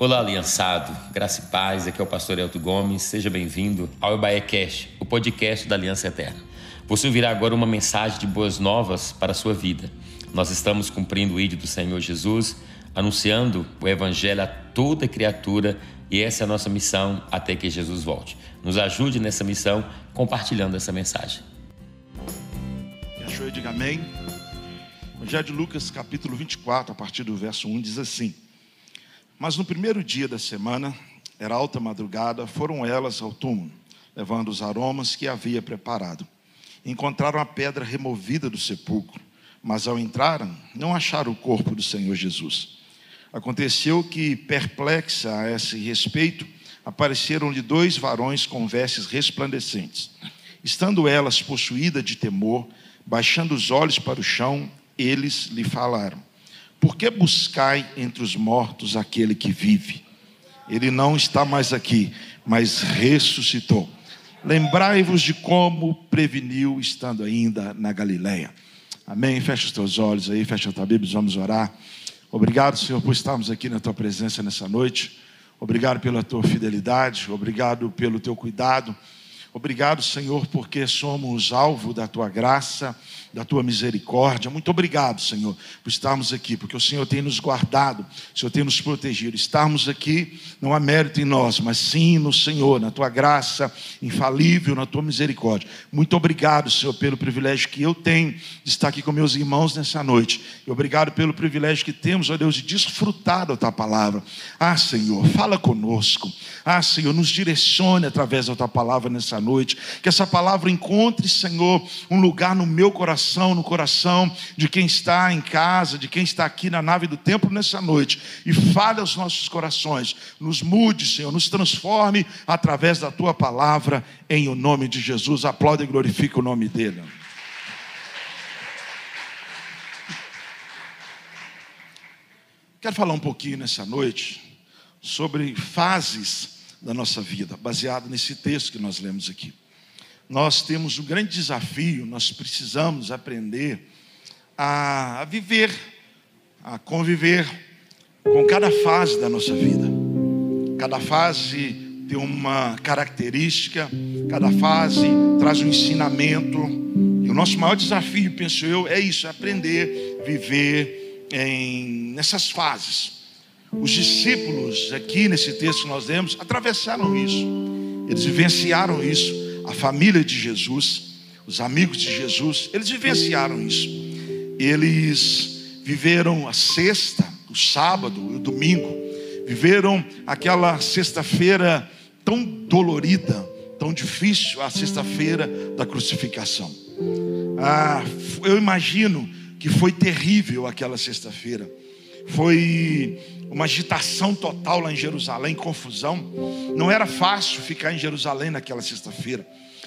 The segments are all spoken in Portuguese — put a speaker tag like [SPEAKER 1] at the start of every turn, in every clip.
[SPEAKER 1] Olá, aliançado. Graça e paz. Aqui é o pastor Elton Gomes. Seja bem-vindo ao Ebaé Cash, o podcast da Aliança Eterna. Você ouvirá agora uma mensagem de boas novas para a sua vida. Nós estamos cumprindo o ídolo do Senhor Jesus, anunciando o evangelho a toda criatura e essa é a nossa missão até que Jesus volte. Nos ajude nessa missão compartilhando essa mensagem.
[SPEAKER 2] Me achou diga amém. Evangelho de Lucas, capítulo 24, a partir do verso 1, diz assim: Mas no primeiro dia da semana, era alta madrugada, foram elas ao túmulo, levando os aromas que havia preparado. Encontraram a pedra removida do sepulcro, mas ao entrarem, não acharam o corpo do Senhor Jesus. Aconteceu que, perplexa a esse respeito, apareceram-lhe dois varões com vestes resplandecentes. Estando elas possuídas de temor, baixando os olhos para o chão, eles lhe falaram: Por que buscai entre os mortos aquele que vive? Ele não está mais aqui, mas ressuscitou. Lembrai-vos de como preveniu estando ainda na Galileia. Amém. Fecha os teus olhos aí, fecha a tua Bíblia, vamos orar. Obrigado, Senhor, por estarmos aqui na tua presença nessa noite. Obrigado pela tua fidelidade, obrigado pelo teu cuidado. Obrigado, Senhor, porque somos alvo da tua graça, da tua misericórdia. Muito obrigado, Senhor, por estarmos aqui, porque o Senhor tem nos guardado, o Senhor tem nos protegido. Estarmos aqui não há mérito em nós, mas sim no Senhor, na tua graça infalível, na tua misericórdia. Muito obrigado, Senhor, pelo privilégio que eu tenho de estar aqui com meus irmãos nessa noite. E obrigado pelo privilégio que temos, ó Deus, de desfrutar da tua palavra. Ah, Senhor, fala conosco. Ah, Senhor, nos direcione através da tua palavra nessa noite. Que essa palavra encontre, Senhor, um lugar no meu coração, no coração de quem está em casa, de quem está aqui na nave do templo nessa noite. E fale aos nossos corações. Nos mude, Senhor, nos transforme através da tua palavra, em o nome de Jesus. Aplaude e glorifique o nome dele. Quero falar um pouquinho nessa noite sobre fases da nossa vida, baseado nesse texto que nós lemos aqui. Nós temos um grande desafio, nós precisamos aprender a, viver, a conviver com cada fase da nossa vida. Cada fase tem uma característica, cada fase traz um ensinamento. E o nosso maior desafio, penso eu, é isso: é aprender, viver em, nessas fases. Os discípulos, aqui nesse texto que nós lemos, atravessaram isso, eles vivenciaram isso. A família de Jesus, os amigos de Jesus, eles vivenciaram isso. Eles viveram a sexta, o sábado, o domingo, viveram aquela sexta-feira tão dolorida, tão difícil, a sexta-feira da crucificação. Ah, eu imagino que foi terrível aquela sexta-feira. Foi uma agitação total lá em Jerusalém, confusão. Não era fácil ficar em Jerusalém naquela sexta-feira.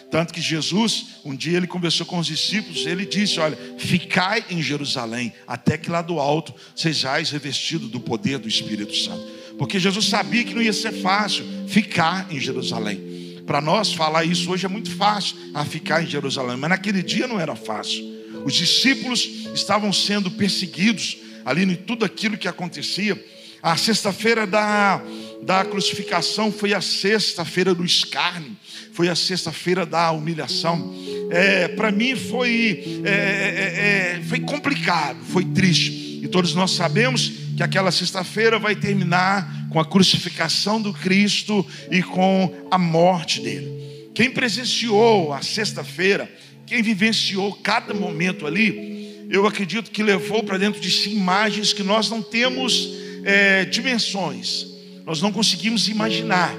[SPEAKER 2] Tanto que Jesus, um dia ele conversou com os discípulos, ele disse: Olha, ficai em Jerusalém, até que lá do alto sejais revestidos do poder do Espírito Santo. Porque Jesus sabia que não ia ser fácil ficar em Jerusalém. Para nós falar isso hoje é muito fácil, a ficar em Jerusalém, mas naquele dia não era fácil. Os discípulos estavam sendo perseguidos ali em tudo aquilo que acontecia. A sexta-feira da, da crucificação foi a sexta-feira do escárnio, foi a sexta-feira da humilhação. É, Para mim foi, é, é, é, foi complicado, foi triste. E todos nós sabemos que aquela sexta-feira vai terminar com a crucificação do Cristo e com a morte dele. Quem presenciou a sexta-feira, quem vivenciou cada momento ali, eu acredito que levou para dentro de si imagens que nós não temos é, dimensões, nós não conseguimos imaginar.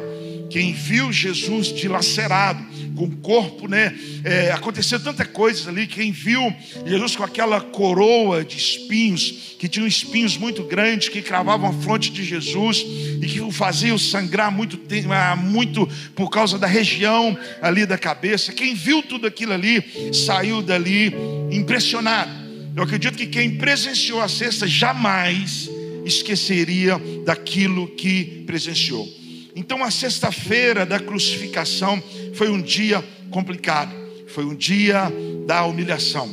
[SPEAKER 2] Quem viu Jesus dilacerado, com o corpo, né? É, aconteceu tanta coisa ali. Quem viu Jesus com aquela coroa de espinhos, que tinham espinhos muito grandes, que cravavam a fronte de Jesus e que o faziam sangrar muito, ah, muito por causa da região ali da cabeça. Quem viu tudo aquilo ali saiu dali impressionado. Eu acredito que quem presenciou a cesta jamais esqueceria daquilo que presenciou. Então, a sexta-feira da crucificação foi um dia complicado, foi um dia da humilhação,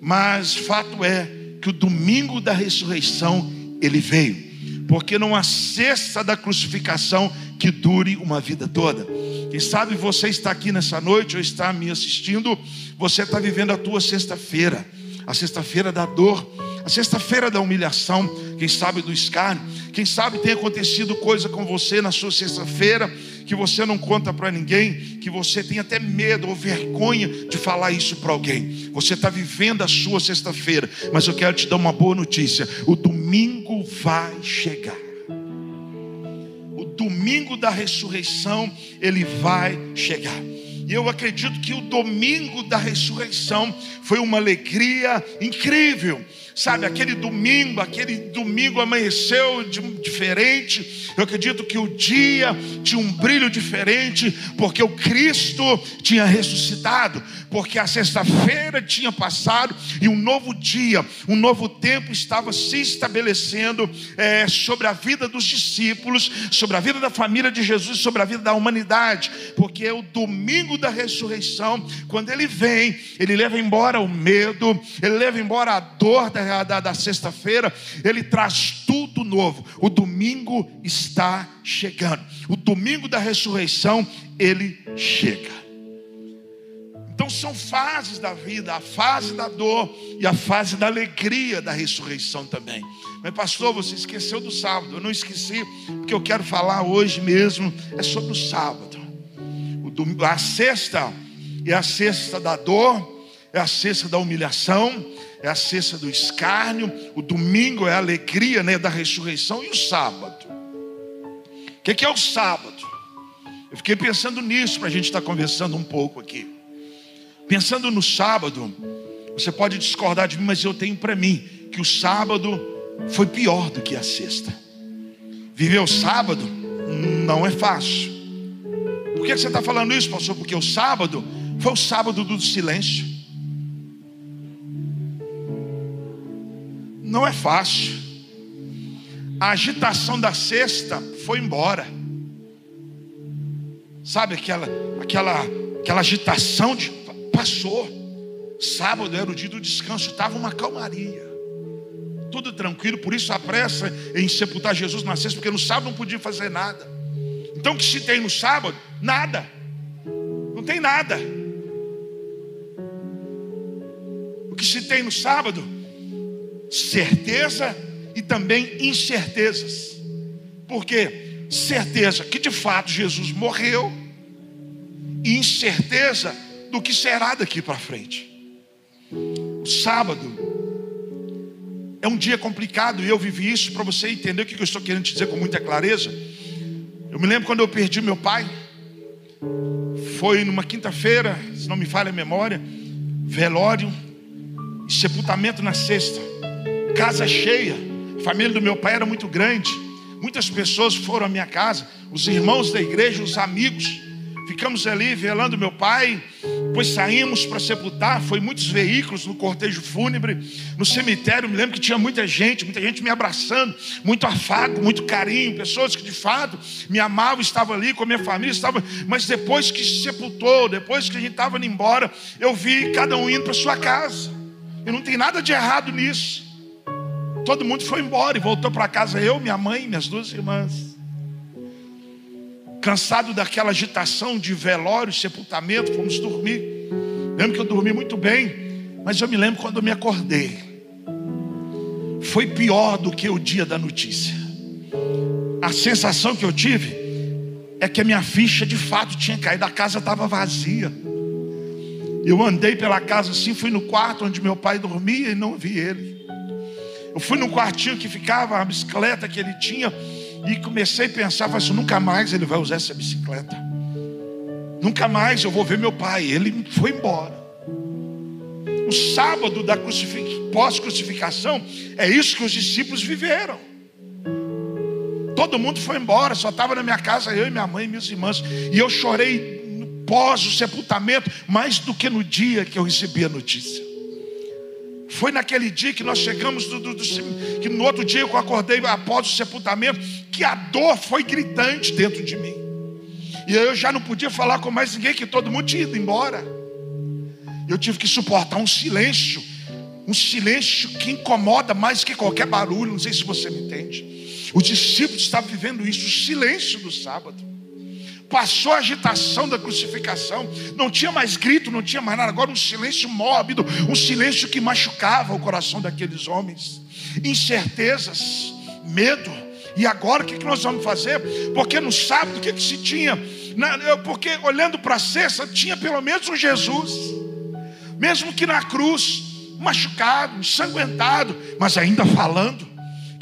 [SPEAKER 2] mas fato é que o domingo da ressurreição ele veio porque não há cesta da crucificação que dure uma vida toda. Quem sabe você está aqui nessa noite ou está me assistindo, você está vivendo a tua sexta-feira, a sexta-feira da dor, a sexta-feira da humilhação, quem sabe do escárnio, quem sabe tem acontecido coisa com você na sua sexta-feira que você não conta para ninguém, que você tem até medo ou vergonha de falar isso para alguém. Você está vivendo a sua sexta-feira, mas eu quero te dar uma boa notícia: o domingo vai chegar. O domingo da ressurreição, ele vai chegar. E eu acredito que o domingo da ressurreição foi uma alegria incrível Sabe, aquele domingo, aquele domingo amanheceu de, diferente. Eu acredito que o dia tinha um brilho diferente, porque o Cristo tinha ressuscitado, porque a sexta-feira tinha passado e um novo dia, um novo tempo estava se estabelecendo é, sobre a vida dos discípulos, sobre a vida da família de Jesus, sobre a vida da humanidade, porque o domingo da ressurreição, quando ele vem, ele leva embora o medo, ele leva embora a dor da da, da sexta-feira, ele traz tudo novo. O domingo está chegando. O domingo da ressurreição, ele chega. Então são fases da vida, a fase da dor e a fase da alegria da ressurreição também. Mas pastor, você esqueceu do sábado. Eu não esqueci, porque eu quero falar hoje mesmo é sobre o sábado. O domingo, a sexta é a sexta da dor, é a sexta da humilhação, é a sexta do escárnio, o domingo é a alegria né, da ressurreição e o sábado. O que, que é o sábado? Eu fiquei pensando nisso para a gente estar tá conversando um pouco aqui. Pensando no sábado, você pode discordar de mim, mas eu tenho para mim que o sábado foi pior do que a sexta. Viver o sábado não é fácil. Por que você está falando isso, pastor? Porque o sábado foi o sábado do silêncio. Não é fácil. A agitação da sexta foi embora. Sabe aquela aquela aquela agitação de passou. Sábado era o dia do descanso, estava uma calmaria. Tudo tranquilo, por isso a pressa em sepultar Jesus na sexta, porque no sábado não podia fazer nada. Então o que se tem no sábado? Nada. Não tem nada. O que se tem no sábado? Certeza e também incertezas. Porque certeza que de fato Jesus morreu e incerteza do que será daqui para frente. O sábado é um dia complicado e eu vivi isso para você entender o que eu estou querendo te dizer com muita clareza. Eu me lembro quando eu perdi meu pai. Foi numa quinta-feira, se não me falha a memória, velório e sepultamento na sexta casa cheia. A família do meu pai era muito grande. Muitas pessoas foram à minha casa, os irmãos da igreja, os amigos. Ficamos ali velando meu pai, depois saímos para sepultar. Foi muitos veículos no cortejo fúnebre, no cemitério. Me lembro que tinha muita gente, muita gente me abraçando, muito afago, muito carinho. Pessoas que de fato me amavam, estavam ali com a minha família. Mas depois que se sepultou, depois que a gente estava indo embora, eu vi cada um indo para sua casa. E não tem nada de errado nisso. Todo mundo foi embora e voltou para casa, eu, minha mãe, minhas duas irmãs. Cansado daquela agitação de velório, sepultamento, fomos dormir. Lembro que eu dormi muito bem, mas eu me lembro quando eu me acordei. Foi pior do que o dia da notícia. A sensação que eu tive é que a minha ficha de fato tinha caído, a casa estava vazia. Eu andei pela casa assim, fui no quarto onde meu pai dormia e não vi ele. Eu fui num quartinho que ficava a bicicleta que ele tinha e comecei a pensar, falei assim, nunca mais ele vai usar essa bicicleta. Nunca mais eu vou ver meu pai. Ele foi embora. O sábado da pós-crucificação é isso que os discípulos viveram. Todo mundo foi embora, só estava na minha casa eu e minha mãe e minhas irmãs. E eu chorei pós o sepultamento mais do que no dia que eu recebi a notícia. Foi naquele dia que nós chegamos, do, do, do, que no outro dia eu acordei após o sepultamento, que a dor foi gritante dentro de mim. E eu já não podia falar com mais ninguém, que todo mundo tinha ido embora. Eu tive que suportar um silêncio, um silêncio que incomoda mais que qualquer barulho, não sei se você me entende. Os discípulos estavam vivendo isso, o silêncio do sábado. Passou a agitação da crucificação, não tinha mais grito, não tinha mais nada, agora um silêncio mórbido, um silêncio que machucava o coração daqueles homens. Incertezas, medo. E agora o que nós vamos fazer? Porque no sábado o que, que se tinha? Porque olhando para a cesta, tinha pelo menos um Jesus, mesmo que na cruz, machucado, ensanguentado, mas ainda falando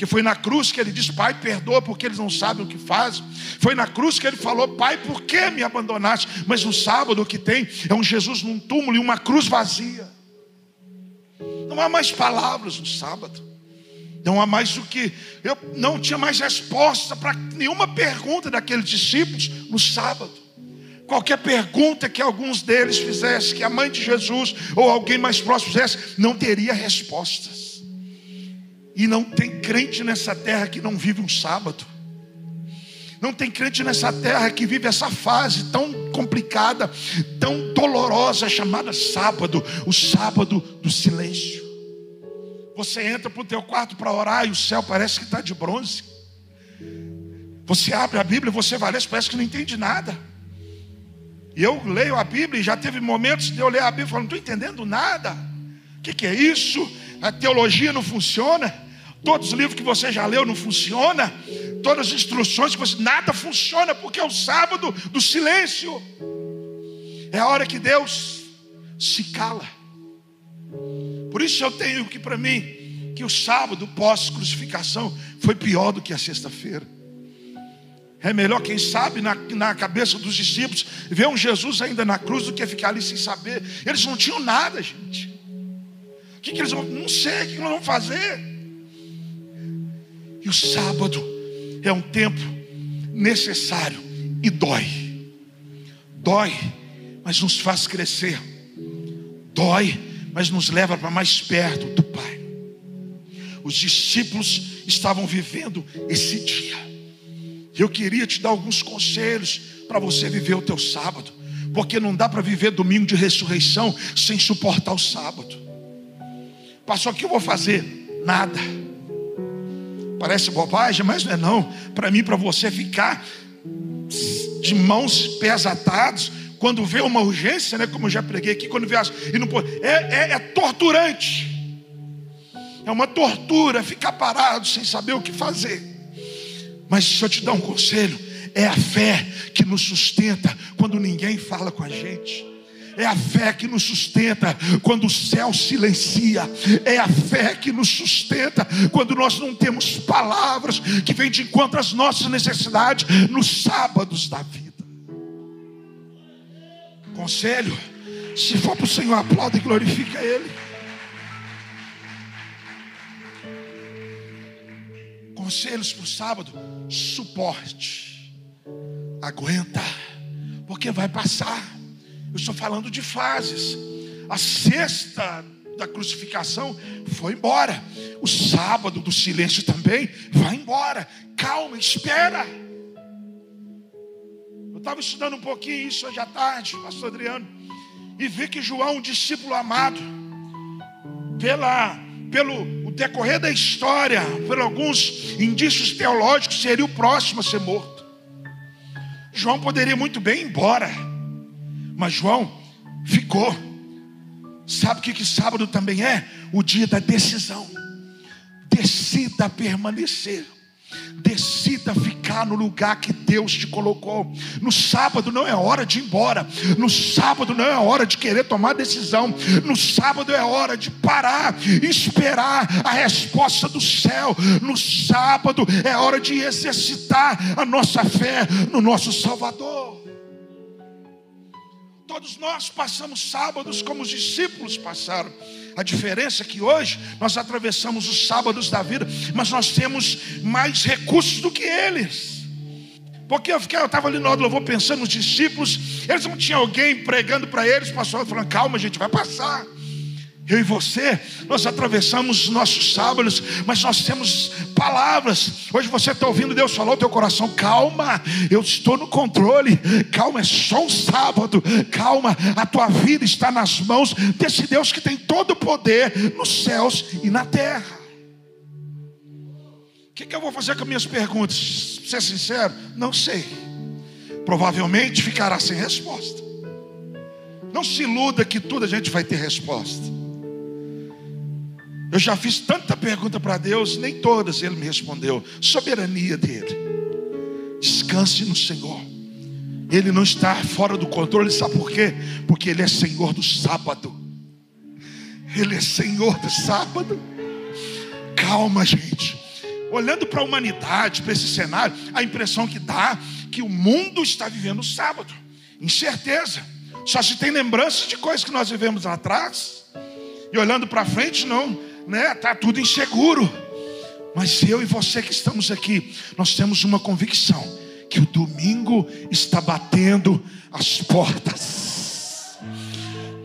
[SPEAKER 2] que foi na cruz que ele disse: Pai, perdoa porque eles não sabem o que fazem. Foi na cruz que ele falou: Pai, por que me abandonaste? Mas no sábado o que tem é um Jesus num túmulo e uma cruz vazia. Não há mais palavras no sábado. Não há mais o que. Eu não tinha mais resposta para nenhuma pergunta daqueles discípulos no sábado. Qualquer pergunta que alguns deles fizessem, que a mãe de Jesus ou alguém mais próximo fizesse, não teria respostas. E não tem crente nessa terra que não vive um sábado. Não tem crente nessa terra que vive essa fase tão complicada, tão dolorosa, chamada sábado, o sábado do silêncio. Você entra para o teu quarto para orar e o céu parece que está de bronze. Você abre a Bíblia e você vai ler, parece que não entende nada. E eu leio a Bíblia e já teve momentos de eu ler a Bíblia e falar, não estou entendendo nada. O que, que é isso? A teologia não funciona, todos os livros que você já leu não funciona, todas as instruções que você nada funciona porque é o sábado do silêncio. É a hora que Deus se cala. Por isso eu tenho que para mim que o sábado pós crucificação foi pior do que a sexta-feira. É melhor, quem sabe, na, na cabeça dos discípulos, ver um Jesus ainda na cruz do que ficar ali sem saber. Eles não tinham nada, gente. O que, que eles vão? Não sei o que nós vamos fazer. E o sábado é um tempo necessário e dói. Dói, mas nos faz crescer. Dói, mas nos leva para mais perto do Pai. Os discípulos estavam vivendo esse dia. Eu queria te dar alguns conselhos para você viver o teu sábado, porque não dá para viver domingo de ressurreição sem suportar o sábado. Pastor, o que eu vou fazer? Nada. Parece bobagem, mas não é não. Para mim, para você ficar de mãos, pés atados, quando vê uma urgência, né? Como eu já preguei aqui, quando vê as, e não pode, é, é, é torturante. É uma tortura ficar parado sem saber o que fazer. Mas se eu te dar um conselho, é a fé que nos sustenta quando ninguém fala com a gente. É a fé que nos sustenta quando o céu silencia. É a fé que nos sustenta quando nós não temos palavras que vêm de encontro às nossas necessidades nos sábados da vida. Conselho: se for para o Senhor, aplauda e glorifica Ele. Conselhos para o sábado: suporte, aguenta, porque vai passar. Eu estou falando de fases. A sexta da crucificação foi embora. O sábado do silêncio também vai embora. Calma, espera. Eu estava estudando um pouquinho isso hoje à tarde, pastor Adriano, e vi que João, um discípulo amado, pela, pelo o decorrer da história, por alguns indícios teológicos, seria o próximo a ser morto. João poderia muito bem ir embora mas João ficou. Sabe o que, que sábado também é? O dia da decisão. Decida permanecer. Decida ficar no lugar que Deus te colocou. No sábado não é hora de ir embora. No sábado não é hora de querer tomar decisão. No sábado é hora de parar e esperar a resposta do céu. No sábado é hora de exercitar a nossa fé no nosso Salvador. Todos nós passamos sábados como os discípulos passaram. A diferença é que hoje nós atravessamos os sábados da vida, mas nós temos mais recursos do que eles. Porque eu estava ali no hora do louvor pensando nos discípulos, eles não tinham alguém pregando para eles, pastor falando, calma, gente, vai passar. Eu e você, nós atravessamos os nossos sábados, mas nós temos palavras. Hoje você está ouvindo Deus falar o teu coração, calma, eu estou no controle, calma, é só um sábado, calma, a tua vida está nas mãos desse Deus que tem todo o poder nos céus e na terra. que, que eu vou fazer com minhas perguntas? Ser sincero, não sei. Provavelmente ficará sem resposta. Não se iluda que tudo a gente vai ter resposta. Eu já fiz tanta pergunta para Deus, nem todas ele me respondeu. Soberania dele. Descanse no Senhor. Ele não está fora do controle, sabe por quê? Porque ele é Senhor do sábado. Ele é Senhor do sábado. Calma, gente. Olhando para a humanidade, para esse cenário, a impressão que dá que o mundo está vivendo o sábado. Incerteza. Só se tem lembranças de coisas que nós vivemos lá atrás. E olhando para frente, não, né? Tá tudo inseguro. Mas eu e você que estamos aqui, nós temos uma convicção que o domingo está batendo as portas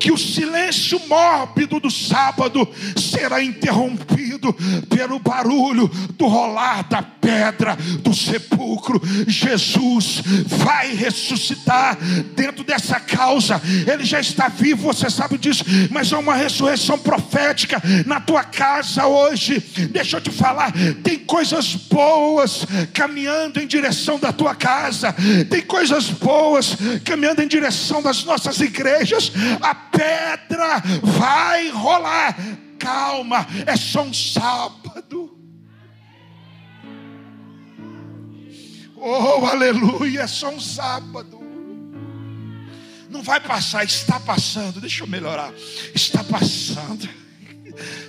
[SPEAKER 2] que o silêncio mórbido do sábado será interrompido pelo barulho do rolar da pedra do sepulcro. Jesus vai ressuscitar dentro dessa causa. Ele já está vivo, você sabe disso, mas é uma ressurreição profética na tua casa hoje. Deixa eu te falar, tem coisas boas caminhando em direção da tua casa. Tem coisas boas caminhando em direção das nossas igrejas. A pedra vai rolar. Calma, é só um sábado. Oh, aleluia, é só um sábado. Não vai passar, está passando. Deixa eu melhorar. Está passando.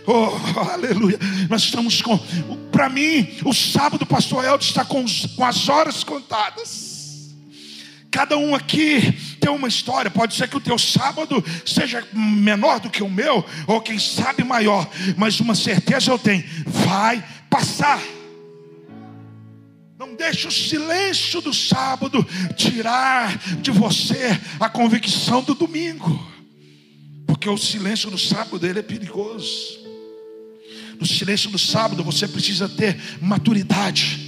[SPEAKER 2] Oh, aleluia. Nós estamos com. Para mim, o sábado, pastor Eldo está com, com as horas contadas. Cada um aqui tem uma história. Pode ser que o teu sábado seja menor do que o meu, ou quem sabe maior, mas uma certeza eu tenho: vai passar. Não deixe o silêncio do sábado tirar de você a convicção do domingo, porque o silêncio do sábado ele é perigoso. No silêncio do sábado você precisa ter maturidade.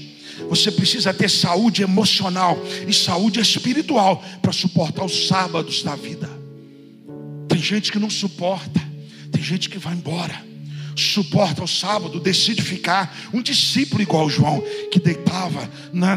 [SPEAKER 2] Você precisa ter saúde emocional e saúde espiritual para suportar os sábados da vida. Tem gente que não suporta, tem gente que vai embora suporta o sábado, decide ficar. Um discípulo igual João, que deitava,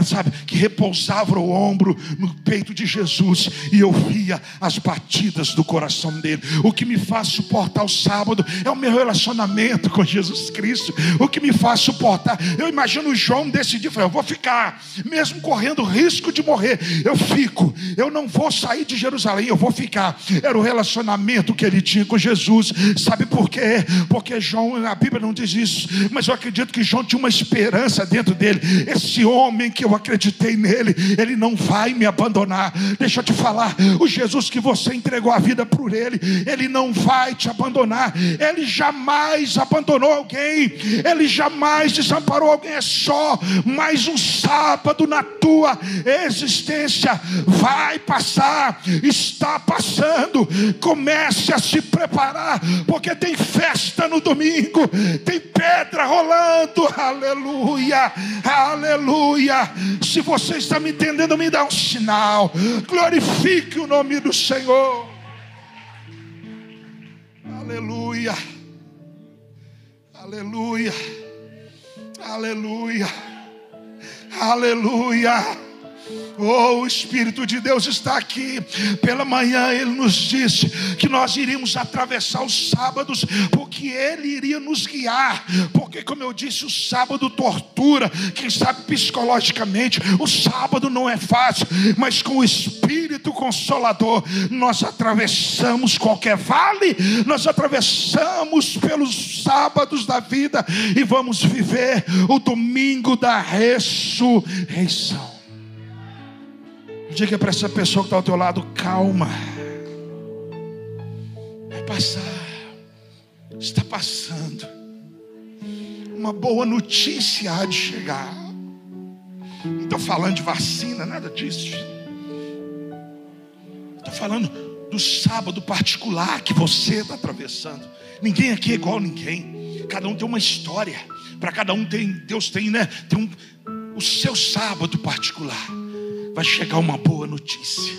[SPEAKER 2] sabe, que repousava o ombro no peito de Jesus, e eu via as batidas do coração dele. O que me faz suportar o sábado é o meu relacionamento com Jesus Cristo. O que me faz suportar, eu imagino João decidir, eu vou ficar, mesmo correndo risco de morrer, eu fico, eu não vou sair de Jerusalém, eu vou ficar. Era o relacionamento que ele tinha com Jesus. Sabe por quê? Porque João a Bíblia não diz isso, mas eu acredito que João tinha uma esperança dentro dele. Esse homem que eu acreditei nele, ele não vai me abandonar. Deixa eu te falar, o Jesus que você entregou a vida por ele, ele não vai te abandonar. Ele jamais abandonou alguém, ele jamais desamparou alguém. É só mais um sábado na tua existência. Vai passar, está passando. Comece a se preparar, porque tem festa no domingo tem pedra rolando, aleluia, aleluia. Se você está me entendendo, me dá um sinal, glorifique o nome do Senhor, aleluia, aleluia, aleluia, aleluia. Oh, o Espírito de Deus está aqui. Pela manhã ele nos disse que nós iríamos atravessar os sábados, porque ele iria nos guiar. Porque, como eu disse, o sábado tortura, quem sabe psicologicamente. O sábado não é fácil, mas com o Espírito Consolador, nós atravessamos qualquer vale, nós atravessamos pelos sábados da vida e vamos viver o domingo da ressurreição. Diga para essa pessoa que está ao teu lado: calma, vai passar, está passando. Uma boa notícia há de chegar. Não estou falando de vacina, nada disso. Estou falando do sábado particular que você está atravessando. Ninguém aqui é igual a ninguém. Cada um tem uma história. Para cada um tem, Deus tem, né? Tem um, o seu sábado particular vai chegar uma boa notícia.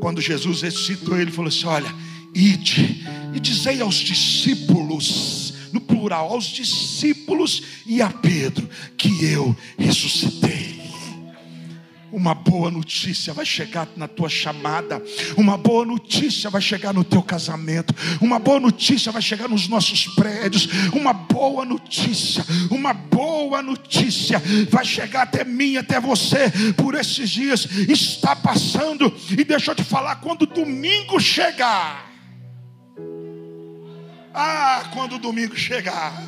[SPEAKER 2] Quando Jesus ressuscitou, ele falou assim: Olha, ide e dizei aos discípulos, no plural, aos discípulos e a Pedro, que eu ressuscitei. Uma boa notícia vai chegar na tua chamada, uma boa notícia vai chegar no teu casamento, uma boa notícia vai chegar nos nossos prédios, uma boa notícia, uma boa notícia vai chegar até mim, até você, por esses dias, está passando, e deixa eu te falar, quando domingo chegar, ah, quando o domingo chegar,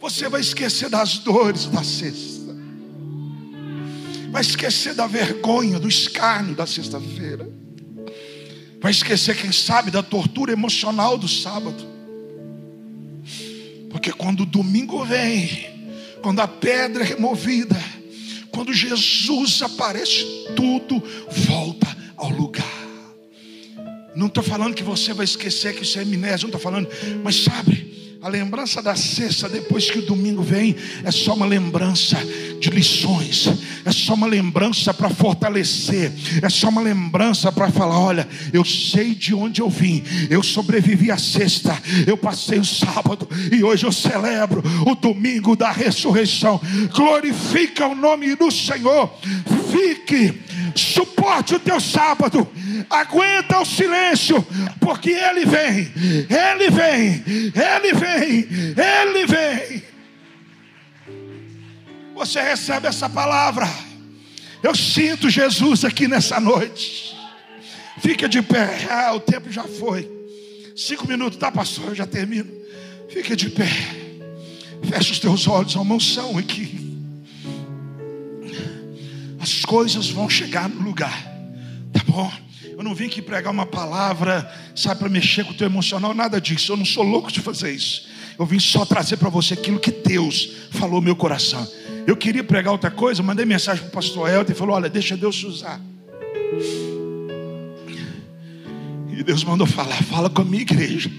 [SPEAKER 2] você vai esquecer das dores da sexta vai esquecer da vergonha, do escárnio da sexta-feira, vai esquecer, quem sabe, da tortura emocional do sábado, porque quando o domingo vem, quando a pedra é removida, quando Jesus aparece, tudo volta ao lugar. Não estou falando que você vai esquecer que isso é amnésia, não estou falando, mas sabe, a lembrança da sexta, depois que o domingo vem, é só uma lembrança de lições, é só uma lembrança para fortalecer, é só uma lembrança para falar: olha, eu sei de onde eu vim, eu sobrevivi à sexta, eu passei o sábado e hoje eu celebro o domingo da ressurreição. Glorifica o nome do Senhor, fique, suporte o teu sábado, aguenta o silêncio, porque Ele vem, Ele vem, Ele vem, Ele vem. Você recebe essa palavra. Eu sinto Jesus aqui nessa noite. Fica de pé. Ah, o tempo já foi. Cinco minutos, tá, pastor? Eu já termino. Fica de pé. Fecha os teus olhos, a unção aqui. As coisas vão chegar no lugar. Tá bom? Eu não vim aqui pregar uma palavra, sabe, para mexer com o teu emocional, nada disso. Eu não sou louco de fazer isso. Eu vim só trazer para você aquilo que Deus falou no meu coração. Eu queria pregar outra coisa, mandei mensagem para o pastor Elton e falou: Olha, deixa Deus usar. E Deus mandou falar: Fala com a minha igreja,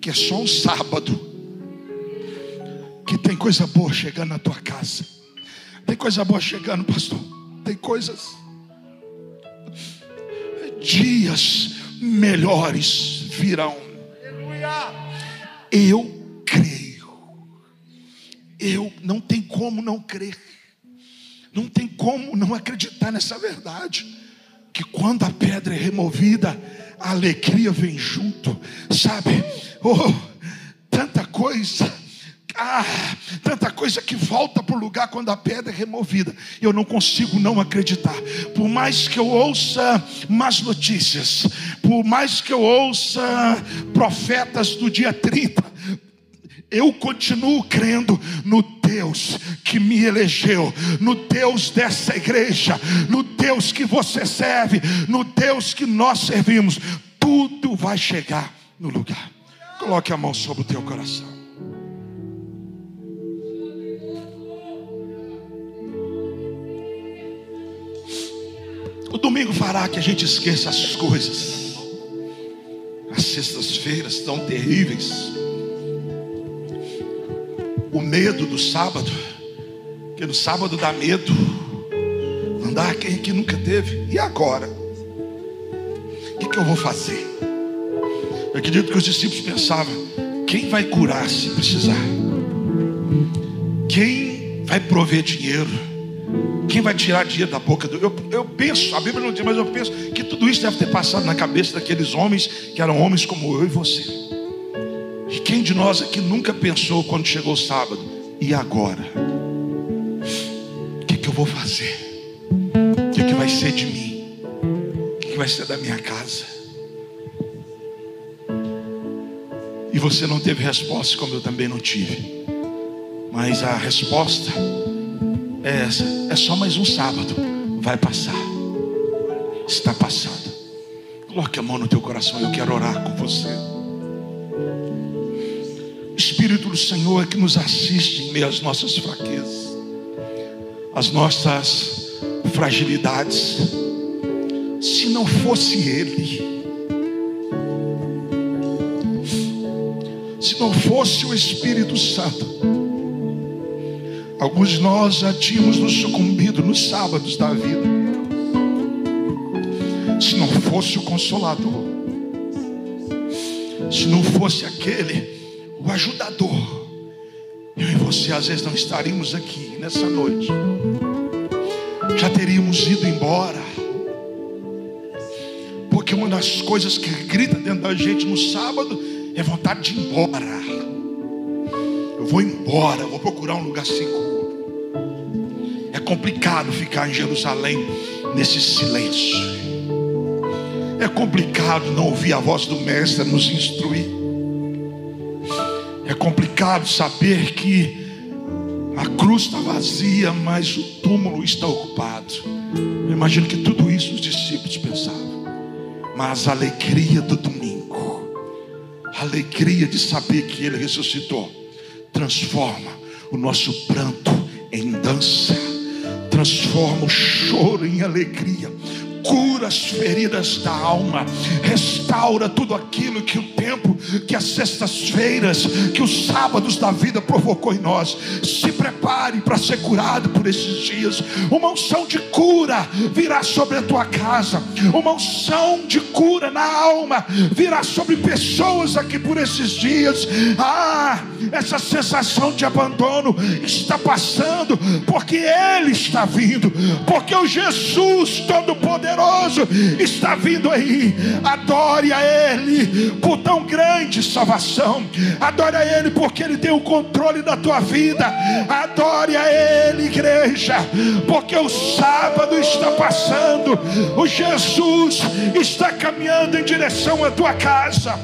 [SPEAKER 2] que é só um sábado, que tem coisa boa chegando na tua casa. Tem coisa boa chegando, pastor. Tem coisas dias melhores virão. Eu creio. Eu não tem como não crer. Não tem como não acreditar nessa verdade. Que quando a pedra é removida, a alegria vem junto, sabe? Oh, tanta coisa ah, tanta coisa que volta para o lugar quando a pedra é removida. Eu não consigo não acreditar. Por mais que eu ouça más notícias, por mais que eu ouça profetas do dia 30, eu continuo crendo no Deus que me elegeu, no Deus dessa igreja, no Deus que você serve, no Deus que nós servimos. Tudo vai chegar no lugar. Coloque a mão sobre o teu coração. O domingo fará que a gente esqueça as coisas. As sextas-feiras tão terríveis. O medo do sábado. Porque no sábado dá medo. Andar quem que nunca teve. E agora? O que, que eu vou fazer? Eu acredito que os discípulos pensavam: quem vai curar se precisar? Quem vai prover dinheiro? Quem vai tirar dinheiro da boca do. Eu, eu penso, a Bíblia não diz, mas eu penso que tudo isso deve ter passado na cabeça daqueles homens que eram homens como eu e você. E quem de nós aqui nunca pensou quando chegou o sábado? E agora? O que, que eu vou fazer? O que, que vai ser de mim? O que, que vai ser da minha casa? E você não teve resposta, como eu também não tive. Mas a resposta é essa: é só mais um sábado, vai passar. Está passando. Coloque a mão no teu coração, eu quero orar com você. O Espírito do Senhor é que nos assiste em meio às nossas fraquezas, às nossas fragilidades. Se não fosse Ele, se não fosse o Espírito Santo, Alguns de nós já tínhamos nos sucumbido nos sábados da vida. Se não fosse o Consolador, se não fosse aquele, o ajudador. Eu e você às vezes não estaríamos aqui nessa noite. Já teríamos ido embora. Porque uma das coisas que grita dentro da gente no sábado é vontade de ir embora. Vou embora, vou procurar um lugar seguro. É complicado ficar em Jerusalém nesse silêncio. É complicado não ouvir a voz do Mestre nos instruir. É complicado saber que a cruz está vazia, mas o túmulo está ocupado. Eu imagino que tudo isso os discípulos pensavam. Mas a alegria do domingo, a alegria de saber que Ele ressuscitou, transforma o nosso pranto em dança transforma o choro em alegria, cura as feridas da alma, restaura tudo aquilo que o tempo, que as sextas-feiras, que os sábados da vida provocou em nós. Se prepare para ser curado por esses dias. Uma unção de cura virá sobre a tua casa, uma unção de cura na alma virá sobre pessoas aqui por esses dias. Ah, essa sensação de abandono está passando, porque Ele está vindo, porque o Jesus Todo-Poderoso está vindo aí. Adore a Ele por tão grande salvação, adore a Ele porque Ele tem o controle da tua vida, adore a Ele, igreja, porque o sábado está passando, o Jesus está caminhando em direção à tua casa,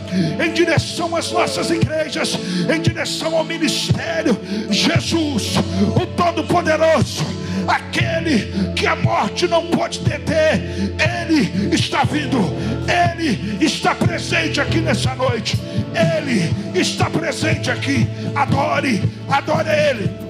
[SPEAKER 2] em direção às nossas igrejas, em direção ao ministério. Jesus, o Todo-Poderoso, aquele que a morte não pode deter, Ele está vindo, Ele está presente aqui nessa noite, Ele está presente aqui. Adore, adore Ele.